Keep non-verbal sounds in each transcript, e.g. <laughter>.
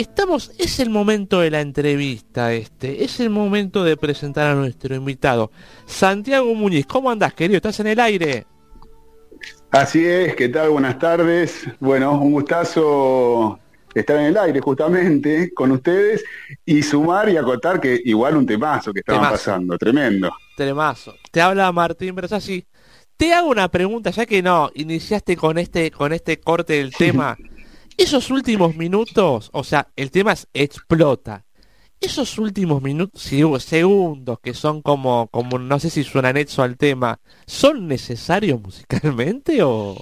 Estamos, es el momento de la entrevista, este, es el momento de presentar a nuestro invitado. Santiago Muñiz, ¿cómo andás, querido? ¿Estás en el aire? Así es, ¿qué tal? Buenas tardes. Bueno, un gustazo estar en el aire justamente con ustedes y sumar y acotar que igual un temazo que estaban pasando, tremendo. Temazo. Te habla Martín Bersasi. Te hago una pregunta, ya que no, iniciaste con este, con este corte del <laughs> tema. Esos últimos minutos, o sea, el tema es explota. Esos últimos minutos, segundos, que son como, como, no sé si suenan eso al tema, ¿son necesarios musicalmente o...?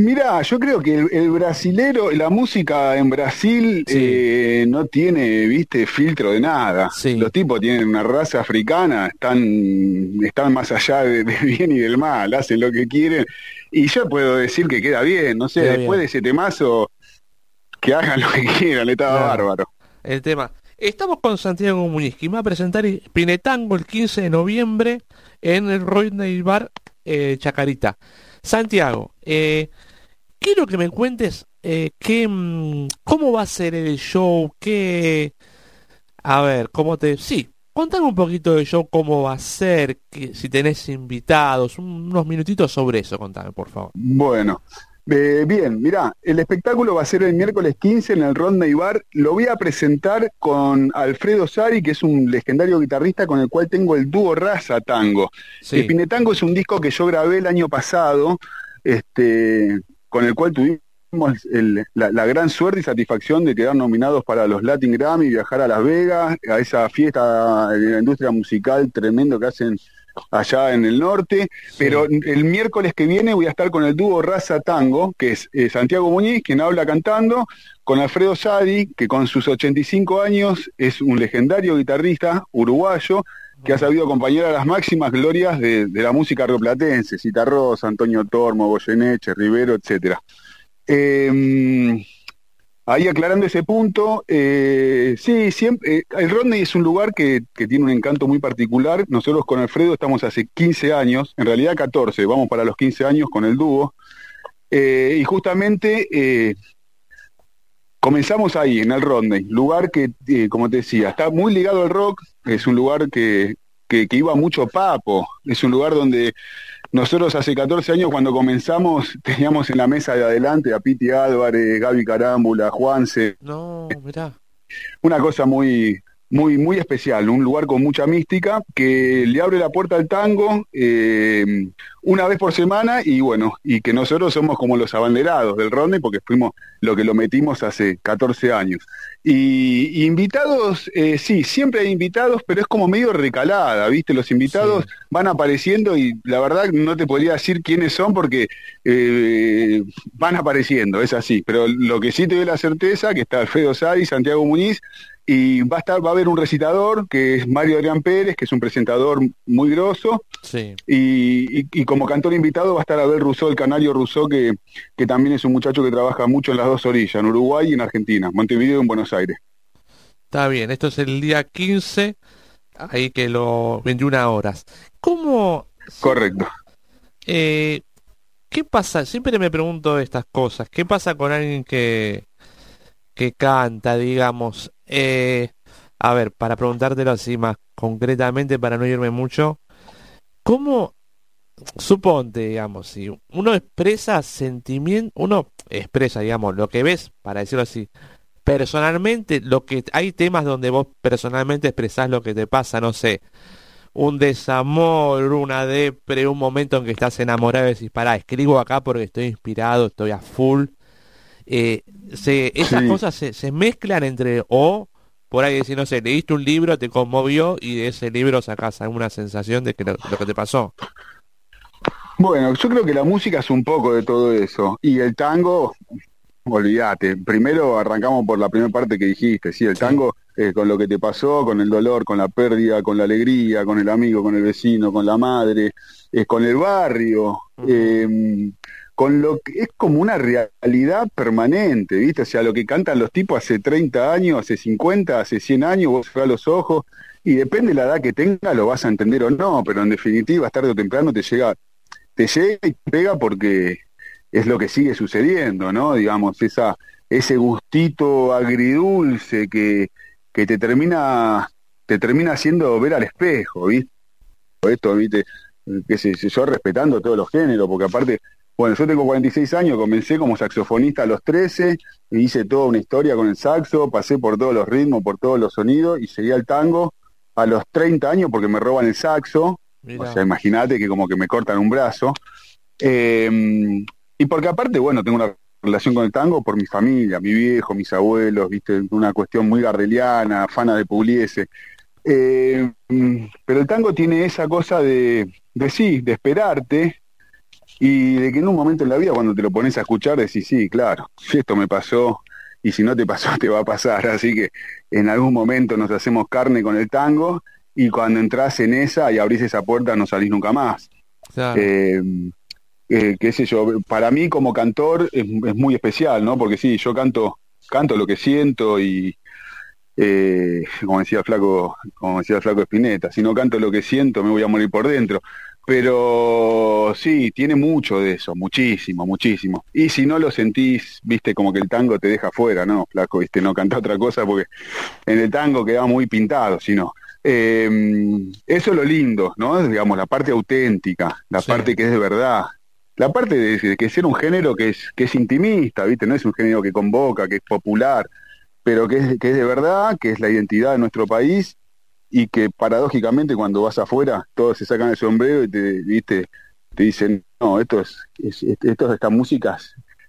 Mira, yo creo que el, brasilero, la música en Brasil eh, no tiene, viste, filtro de nada. Los tipos tienen una raza africana, están, están más allá del <laughs> bien y del mal, hacen lo que quieren. Y yo puedo decir que queda bien, no sé, después de ese temazo, que hagan lo que quieran, le estaba bárbaro. El tema. Estamos con Santiago Muñiz, que va a presentar Pinetango el 15 de noviembre en el Rodney Bar eh, Chacarita. Santiago, eh, quiero que me cuentes eh, qué, mm, cómo va a ser el show, qué... A ver, cómo te... Sí, contame un poquito del show, cómo va a ser, que, si tenés invitados, unos minutitos sobre eso, contame, por favor. Bueno, eh, bien, mirá, el espectáculo va a ser el miércoles 15 en el Rodney Bar. Lo voy a presentar con Alfredo Sari, que es un legendario guitarrista con el cual tengo el dúo Raza Tango. El Pinetango es un disco que yo grabé el año pasado, este, con el cual tuvimos la, gran suerte y satisfacción de quedar nominados para los Latin Grammy, viajar a Las Vegas, a esa fiesta de la industria musical tremendo que hacen allá en el norte, pero el miércoles que viene voy a estar con el dúo Raza Tango, que es eh, Santiago Muñiz, quien habla cantando, con Alfredo Sadi, que con sus 85 años es un legendario guitarrista uruguayo, que ha sabido acompañar a las máximas glorias de, la música rioplatense, Citarrosa, Antonio Tormo, Goyeneche, Rivero, etcétera. Em, ahí aclarando ese punto, eh, sí, siempre, eh, el Rodney es un lugar que, tiene un encanto muy particular. Nosotros con Alfredo estamos hace 15 años, en realidad 14, vamos para los 15 años con el dúo. Eh, y justamente comenzamos ahí, en el Rodney, lugar que, como te decía, está muy ligado al rock, es un lugar que, que, iba mucho papo, es un lugar donde nosotros hace 14 años cuando comenzamos <laughs> teníamos en la mesa de adelante a Piti Álvarez, Gaby Carámbula, Juanse. No, mirá. Una cosa muy, muy, muy especial, un lugar con mucha mística, que le abre la puerta al tango eh, una vez por semana y bueno, y que nosotros somos como los abanderados del Rodney porque fuimos lo que lo metimos hace 14 años. Y, invitados, eh, sí, siempre hay invitados, pero es como medio recalada, ¿viste? Los invitados van apareciendo y la verdad no te podría decir quiénes son porque eh, van apareciendo, es así. Pero lo que sí te doy la certeza, que está Alfredo Sadi, Santiago Muñiz, y va a estar, va a haber un recitador que es Mario Adrián Pérez, que es un presentador muy grosso. Sí. Y, como cantor invitado va a estar Abel Rousseau, el canario Rousseau, que, que también es un muchacho que trabaja mucho en las dos orillas, en Uruguay y en Argentina, Montevideo y en Buenos Aires. Está bien, esto es el día 15, ahí que lo 21 horas. ¿Cómo? Correcto. Eh, ¿Qué pasa? Siempre me pregunto estas cosas. ¿Qué pasa con alguien que, que canta, digamos? Eh, a ver, para preguntártelo así más concretamente, para no irme mucho, ¿cómo, suponte, digamos, si uno expresa sentimiento, uno expresa, digamos, lo que ves, para decirlo así, personalmente, lo que hay temas donde vos personalmente expresás lo que te pasa, no sé, un desamor, una depre, un momento en que estás enamorado y decís, pará, escribo acá porque estoy inspirado, estoy a full, eh, se, esas cosas se, se, mezclan entre o por ahí decir, no sé, leíste un libro, te conmovió y de ese libro sacas alguna sensación de que lo, que te pasó. Bueno, yo creo que la música es un poco de todo eso y el tango olvídate. Primero arrancamos por la primera parte que dijiste, sí, el tango eh, con lo que te pasó, con el dolor, con la pérdida, con la alegría, con el amigo, con el vecino, con la madre, eh, con el barrio, em, con lo que es como una realidad permanente, ¿viste? O sea, lo que cantan los tipos hace 30 años, hace 50, hace 100 años, vos a los ojos, y depende de la edad que tenga, lo vas a entender o no, pero en definitiva, tarde o temprano te llega, te llega y te pega porque es lo que sigue sucediendo, ¿no? Digamos, esa, ese gustito agridulce que, que te termina, te termina haciendo ver al espejo, ¿viste? Esto, ¿viste? Que sé yo respetando todos los géneros, porque aparte, bueno, yo tengo 46 años, comencé como saxofonista a los 13, hice toda una historia con el saxo, pasé por todos los ritmos, por todos los sonidos y seguí al tango a los 30 años porque me roban el saxo, o sea, imagínate que como que me cortan un brazo. Eh, y porque aparte, bueno, tengo una relación con el tango por mi familia, mi viejo, mis abuelos, viste, una cuestión muy gardeliana, fana de Pugliese. Eh, pero el tango tiene esa cosa de, de sí, de esperarte y de que en un momento en la vida cuando te lo pones a escuchar decís, sí, claro, si esto me pasó y si no te pasó <laughs> te va a pasar, así que en algún momento nos hacemos carne con el tango y cuando entras en esa y abrís esa puerta no salís nunca más. Eh, eh, qué sé yo, para mí como cantor es, muy especial, ¿no? Porque sí, yo canto, canto lo que siento y eh, como decía Flaco, como decía Flaco Espineta, si no canto lo que siento me voy a morir por dentro. Pero sí, tiene mucho de eso, muchísimo, muchísimo. Y si no lo sentís, viste, como que el tango te deja fuera, ¿no? Flaco, viste, no canta otra cosa porque en el tango queda muy pintado, sino. Eh, eso es lo lindo, ¿no? Digamos, la parte auténtica, la parte que es de verdad, la parte de, que ser un género que es, que es intimista, ¿viste? No es un género que convoca, que es popular, pero que es, que es de verdad, que es la identidad de nuestro país y que paradójicamente cuando vas afuera todos se sacan el sombrero y te, ¿viste? te dicen, no, esto es, esto, esta música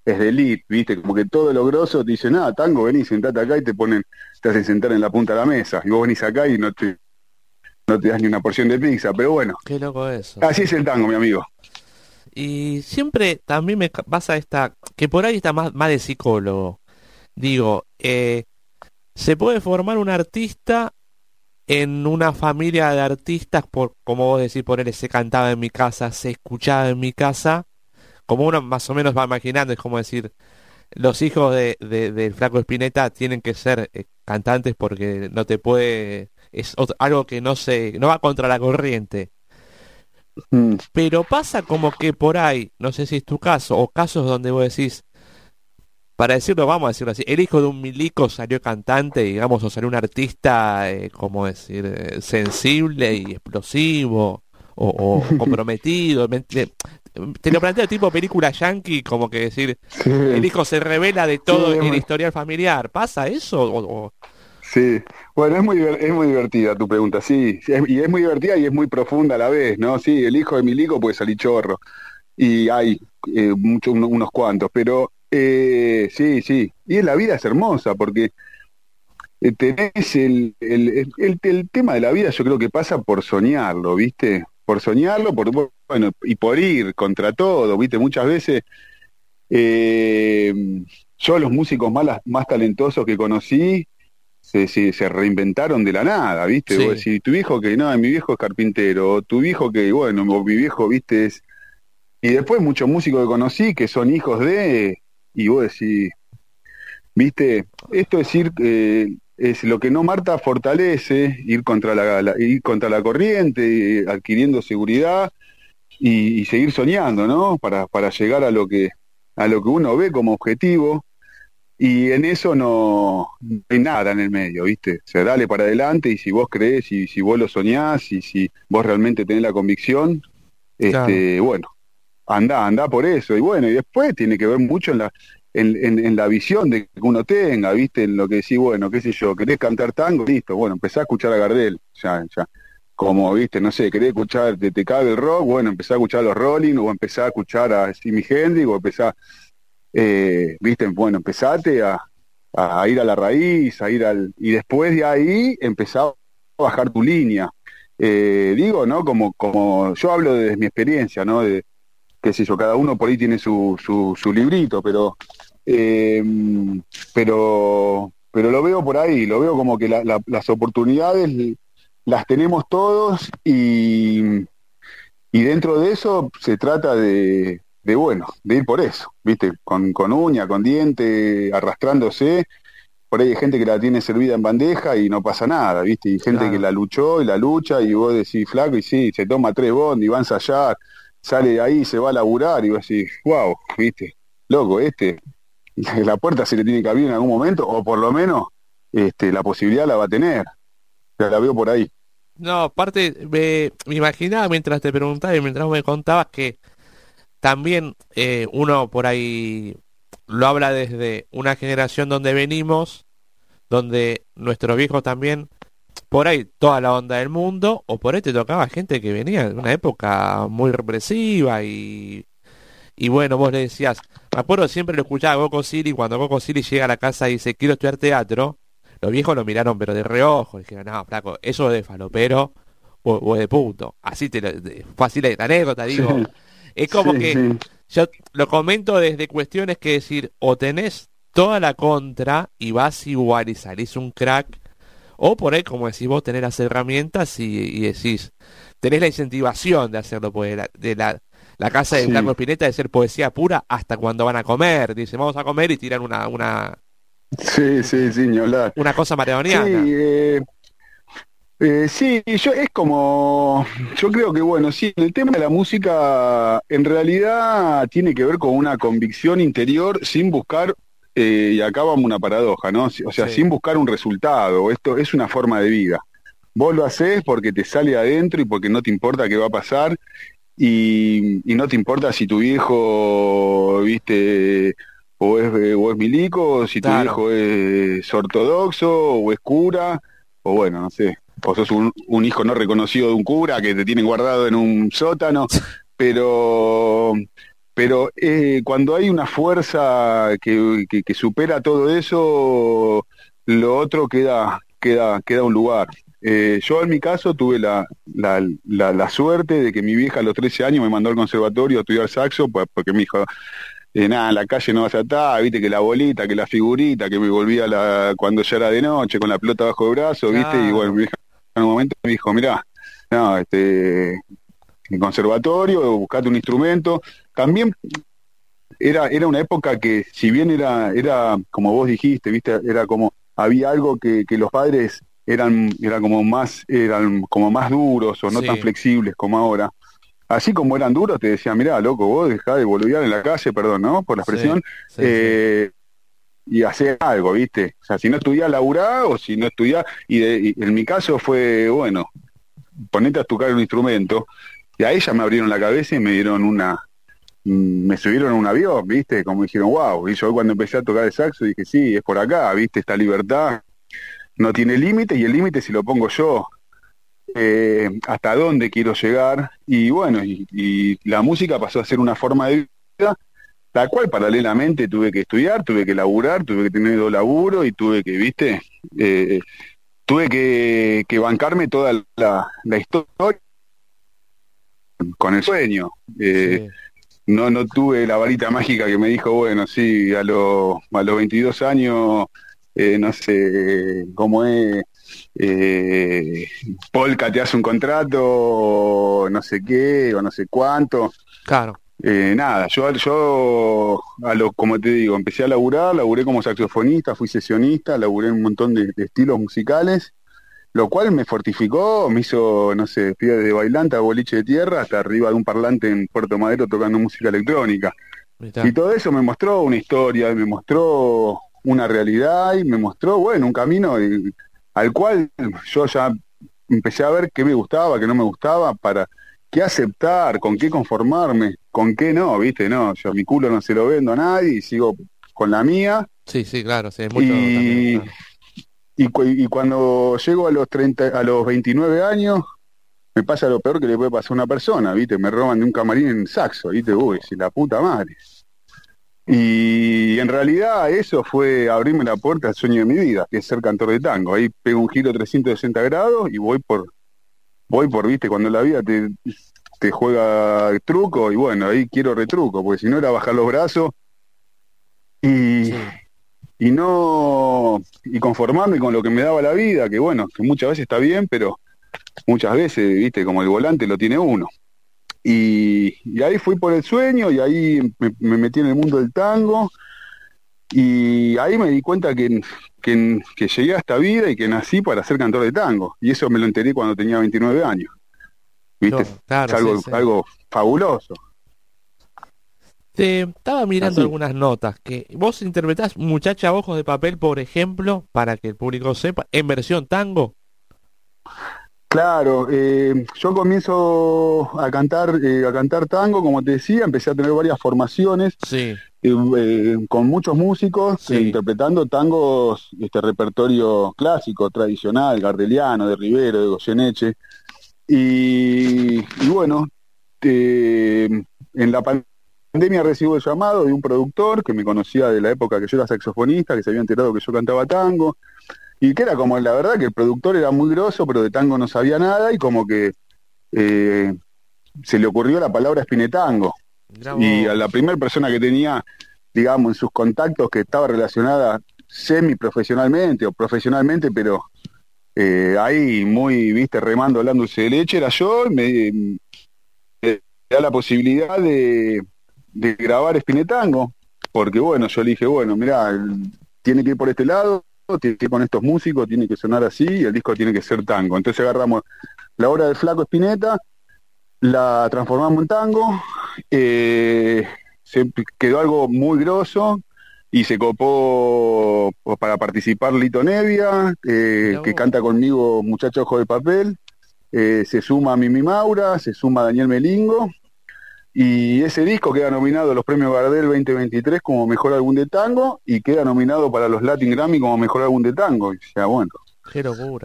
es de elite, ¿viste? Como que todo lo grosso te dicen, ah, tango, venís, sentate acá y te ponen, te hacen sentar en la punta de la mesa y vos venís acá y no te, no te das ni una porción de pizza, pero bueno. Qué loco eso. Así es el tango, mi amigo. Y siempre también me pasa esta, que por ahí está más, más de psicólogo. Digo, eh, se puede formar un artista en una familia de artistas, por como vos decís, él se cantaba en mi casa, se escuchaba en mi casa, como uno más o menos va imaginando, es como decir, los hijos de, del flaco Espineta tienen que ser eh, cantantes porque no te puede, es algo que no se, no va contra la corriente. Mm. Pero pasa como que por ahí, no sé si es tu caso, o casos donde vos decís, para decirlo, vamos a decirlo así, el hijo de un milico salió cantante, digamos, o salió un artista, eh, como decir, eh, sensible y explosivo, o, <laughs> comprometido. te, lo planteo tipo película yankee, como que decir, el hijo se revela de todo el historial familiar. ¿Pasa eso? O, Sí, bueno, es muy, es muy divertida tu pregunta, sí, y es muy divertida y es muy profunda a la vez, ¿no? Sí, el hijo de Milico puede salir chorro, y hay eh, muchos, unos cuantos, pero eh, sí, sí, y la vida es hermosa, porque eh, tenés el, el, el, tema de la vida, yo creo que pasa por soñarlo, ¿viste? Por soñarlo, por, bueno, y por ir contra todo, ¿viste? Muchas veces... yo los músicos más, más talentosos que conocí se, se, reinventaron de la nada, ¿viste? si tu viejo que no, mi viejo es carpintero, o tu viejo que, bueno, mi viejo, ¿viste? Es... Y después muchos músicos que conocí que son hijos de, y vos decís, ¿viste? Esto es ir, eh, es lo que no Marta fortalece, ir contra la, ir contra la corriente, adquiriendo seguridad y, y, seguir soñando, ¿no? Para, para llegar a lo que a lo que uno ve como objetivo y en eso no, hay nada en el medio, ¿viste? O sea, dale para adelante y si vos crees y si vos lo soñás y si vos realmente tenés la convicción, este, bueno, anda, anda por eso. Y bueno, y después tiene que ver mucho en la, en, en, la visión de que uno tenga, ¿viste? En lo que decís, bueno, qué sé yo, querés cantar tango, listo, bueno, empezá a escuchar a Gardel, ya, ya. Como, viste, no sé, querés escuchar, te, te el rock, bueno, empezá a escuchar a los Rolling, o empezá a escuchar a Jimi Hendrix, o empezá eh, viste, bueno, empezate a, a, ir a la raíz, a ir al, y después de ahí empezar a bajar tu línea. Eh, digo, ¿no? Como, como yo hablo desde mi experiencia, ¿no? De, qué sé yo, cada uno por ahí tiene su, su, su librito, pero eh, pero, pero lo veo por ahí, lo veo como que las oportunidades las tenemos todos y, y dentro de eso se trata de, de bueno, de ir por eso, ¿viste? Con, con uña, con diente, arrastrándose. Por ahí hay gente que la tiene servida en bandeja y no pasa nada, ¿viste? Y gente que la luchó y la lucha y vos decís, flaco, y sí, se toma tres bond y va a ensayar, sale de ahí, se va a laburar y vos decís, wow, ¿viste? Loco, este, <laughs> la puerta se le tiene que abrir en algún momento, o por lo menos este, la posibilidad la va a tener. La veo por ahí. No, aparte, me, me imaginaba mientras te preguntaba y mientras me contabas que también eh, uno por ahí lo habla desde una generación donde venimos, donde nuestros viejos también, por ahí toda la onda del mundo, o por ahí te tocaba gente que venía de una época muy represiva y, y bueno, vos le decías, me acuerdo siempre lo escuchaba a Goku Siri, cuando Goku Siri llega a la casa y dice, quiero estudiar teatro, los viejos lo miraron pero de reojo, dijeron, no, flaco, eso de falopero o, o de puto, así te lo, fue así la anécdota, digo. Es como que yo lo comento desde cuestiones que decir, o tenés toda la contra y vas igual y salís un crack, o por ahí, como decís vos, tenés las herramientas y, decís, tenés la incentivación de hacerlo, pues, de la, la casa de Carlos Pineta de ser poesía pura hasta cuando van a comer. Dicen, vamos a comer y tiran una... una Sí, sí, sí, Una cosa maradoniana. Sí, eh, eh, sí, yo es como, yo creo que bueno, sí, el tema de la música en realidad tiene que ver con una convicción interior sin buscar, eh, y acá vamos una paradoja, ¿no? O sea, sin buscar un resultado, esto es una forma de vida. Vos lo haces porque te sale adentro y porque no te importa qué va a pasar y, no te importa si tu viejo, viste, o es, o es milico, o si tu viejo es ortodoxo, o es cura, o bueno, no sé, o sos un, hijo no reconocido de un cura que te tienen guardado en un sótano, <laughs> pero pero eh, cuando hay una fuerza que, que, supera todo eso, lo otro queda, queda, queda un lugar. Eh, yo en mi caso tuve la, la, la, suerte de que mi vieja a los 13 años me mandó al conservatorio a estudiar saxo, pues, porque me dijo, eh, nada, en la calle no vas a estar, viste que la bolita, que la figurita, que me volvía la, cuando ya era de noche con la pelota bajo el brazo, viste, y bueno, mi vieja en un momento me dijo, mira, no, este, el conservatorio, buscate un instrumento. También era, era una época que, si bien era, era, como vos dijiste, viste, era como, había algo que, que los padres eran, eran como más, eran como más duros o no tan flexibles como ahora. Así como eran duros, te decían, mira, loco, vos dejá de boludear en la calle, perdón, ¿no? Por la expresión. eh, y hacer algo, ¿viste? O sea, si no estudiás, laburá, o si no estudiás, y, en mi caso fue, bueno, ponete a tocar un instrumento, y a ella me abrieron la cabeza y me dieron una, me subieron a un avión, ¿viste? Como dijeron, wow, y yo cuando empecé a tocar el saxo dije, sí, es por acá, ¿viste? Esta libertad no tiene límite, y el límite si lo pongo yo, eh, hasta dónde quiero llegar, y bueno, y, la música pasó a ser una forma de vida la cual paralelamente tuve que estudiar, tuve que laburar, tuve que tener dos laburo y tuve que, viste, eh, tuve que, bancarme toda la, historia con el sueño. Eh, no, no tuve la varita mágica que me dijo, bueno, sí, a, los a los 22 años, eh, no sé cómo es, Polka te hace un contrato, no sé qué, o no sé cuánto. Claro. Eh, nada, yo, yo a lo, como te digo, empecé a laburar, laburé como saxofonista, fui sesionista, laburé en un montón de, estilos musicales, lo cual me fortificó, me hizo, no sé, fui de bailante a boliche de tierra hasta arriba de un parlante en Puerto Madero tocando música electrónica. Y todo eso me mostró una historia, me mostró una realidad y me mostró, bueno, un camino al cual yo ya empecé a ver qué me gustaba, qué no me gustaba, para qué aceptar, con qué conformarme, con qué no, viste, no, yo mi culo no se lo vendo a nadie y sigo con la mía. Sí, sí, claro, sí, mucho y, y, cuando llego a los 30, a los 29 años, me pasa lo peor que le puede pasar a una persona, viste, me roban de un camarín en saxo, viste, uy, si la puta madre. Y en realidad eso fue abrirme la puerta al sueño de mi vida, que es ser cantor de tango. Ahí pego un giro 360 grados y voy por voy por, viste, cuando la vida te, te juega truco y bueno, ahí quiero retruco, porque si no era bajar los brazos y, y no y conformarme con lo que me daba la vida, que bueno, que muchas veces está bien, pero muchas veces, viste, como el volante lo tiene uno. Y, ahí fui por el sueño y ahí me, metí en el mundo del tango y ahí me di cuenta que, que, llegué a esta vida y que nací para ser cantor de tango. Y eso me lo enteré cuando tenía 29 años. ¿Viste? es algo, algo fabuloso. Te estaba mirando algunas notas que vos interpretás Muchacha Ojos de Papel, por ejemplo, para que el público sepa, en versión tango. Claro, eh, yo comienzo a cantar, eh, a cantar tango, como te decía, empecé a tener varias formaciones sí. eh, con muchos músicos interpretando tangos, este repertorio clásico, tradicional, gardeliano, de Rivero, de Goyeneche. Y, y bueno, en la pandemia recibo el llamado de un productor que me conocía de la época que yo era saxofonista, que se había enterado que yo cantaba tango y que era como, la verdad, que el productor era muy grosso, pero de tango no sabía nada, y como que eh, se le ocurrió la palabra espinetango. Y a la primera persona que tenía, digamos, en sus contactos que estaba relacionada semi profesionalmente o profesionalmente, pero eh, ahí muy, viste, remando, hablándose de leche, era yo, me, me da la posibilidad de, de grabar Espinetango, porque bueno, yo le dije, bueno, mira, tiene que ir por este lado, tiene que con estos músicos, tiene que sonar así y el disco tiene que ser tango. Entonces agarramos la obra del Flaco Espineta, la transformamos en tango, eh, se quedó algo muy grosso y se copó para participar Lito Nevia, eh, que canta conmigo Muchacho Ojo de Papel, eh, se suma Mimi Maura, se suma Daniel Melingo y ese disco queda nominado a los premios Gardel 2023 como mejor álbum de tango y queda nominado para los Latin Grammy como mejor álbum de tango. Y sea, bueno,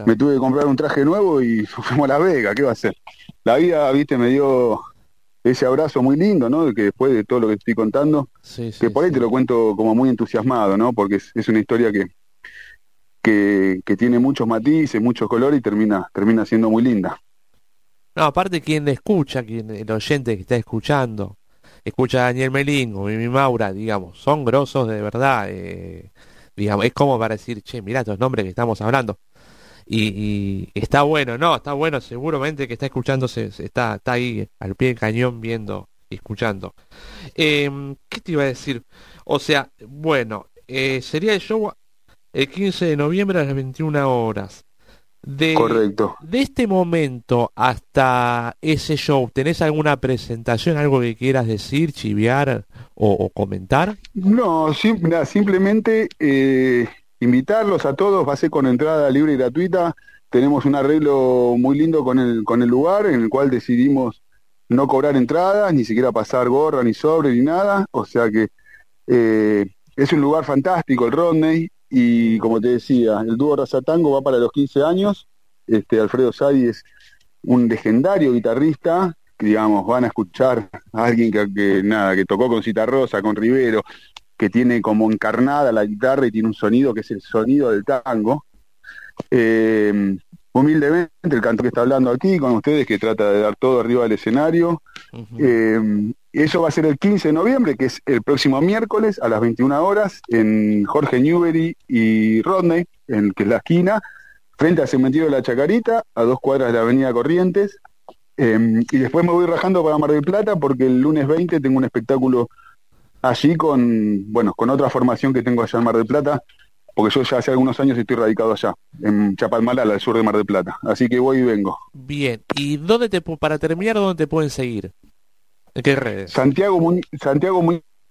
me tuve que comprar un traje nuevo y <laughs> fuimos a La Vega, ¿qué va a hacer? La vida, viste, me dio ese abrazo muy lindo, ¿no? Que después de todo lo que estoy contando, que por ahí te lo cuento como muy entusiasmado, ¿no? Porque es, es una historia que, que, que, tiene muchos matices, muchos colores y termina, termina siendo muy linda. No, aparte quien escucha, quien, el oyente que está escuchando, escucha a Daniel Melingo, mi Maura, digamos, son grosos de verdad. Eh, digamos, es como para decir, che, mira estos nombres que estamos hablando. Y, está bueno, no, está bueno, seguramente que está escuchando, se, está, está ahí al pie del cañón viendo y escuchando. Em, ¿Qué te iba a decir? O sea, bueno, eh, sería el show el 15 de noviembre a las 21 horas. De, Correcto. De este momento hasta ese show, ¿tenés alguna presentación, algo que quieras decir, chiviar o, comentar? No, simplemente eh, invitarlos a todos, va a ser con entrada libre y gratuita. Tenemos un arreglo muy lindo con el, con el lugar en el cual decidimos no cobrar entradas, ni siquiera pasar gorra, ni sobre, ni nada. O sea que eh, es un lugar fantástico el Rodney y como te decía, el dúo Razatango va para los 15 años. Este, Alfredo Sadi es un legendario guitarrista, que, digamos, van a escuchar a alguien que, nada, que tocó con Rosa, con Rivero, que tiene como encarnada la guitarra y tiene un sonido que es el sonido del tango. Eh, humildemente, el canto que está hablando aquí con ustedes, que trata de dar todo arriba del escenario. Eh, eso va a ser el 15 de noviembre, que es el próximo miércoles a las 21 horas en Jorge Newbery y Rodney, en que es la esquina, frente al cementerio de la Chacarita, a dos cuadras de la Avenida Corrientes. Em, y después me voy rajando para Mar del Plata porque el lunes 20 tengo un espectáculo allí con, bueno, con otra formación que tengo allá en Mar del Plata, porque yo ya hace algunos años estoy radicado allá, en Chapalmalal, al sur de Mar del Plata. Así que voy y vengo. Bien, ¿y dónde te, para terminar, dónde te pueden seguir? ¿En qué redes? Santiago Muñiz, Santiago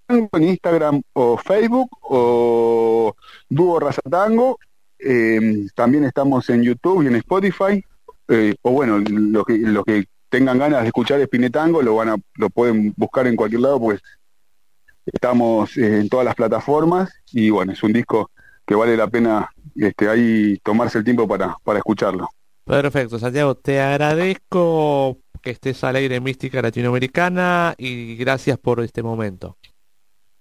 en Instagram o Facebook o Dúo Razatango. Eh, también estamos en YouTube y en Spotify. Eh, o bueno, los que, los que tengan ganas de escuchar Espinetango lo van a, lo pueden buscar en cualquier lado, pues estamos eh, en todas las plataformas y bueno, es un disco que vale la pena este, ahí tomarse el tiempo para, para escucharlo. Perfecto, Santiago, te agradezco que estés al aire Mística Latinoamericana y gracias por este momento.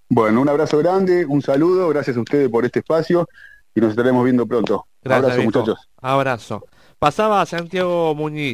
Bueno, un abrazo grande, un saludo, gracias a ustedes por este espacio y nos estaremos viendo pronto. abrazo muchachos. Abrazo. Pasaba Santiago Muñiz.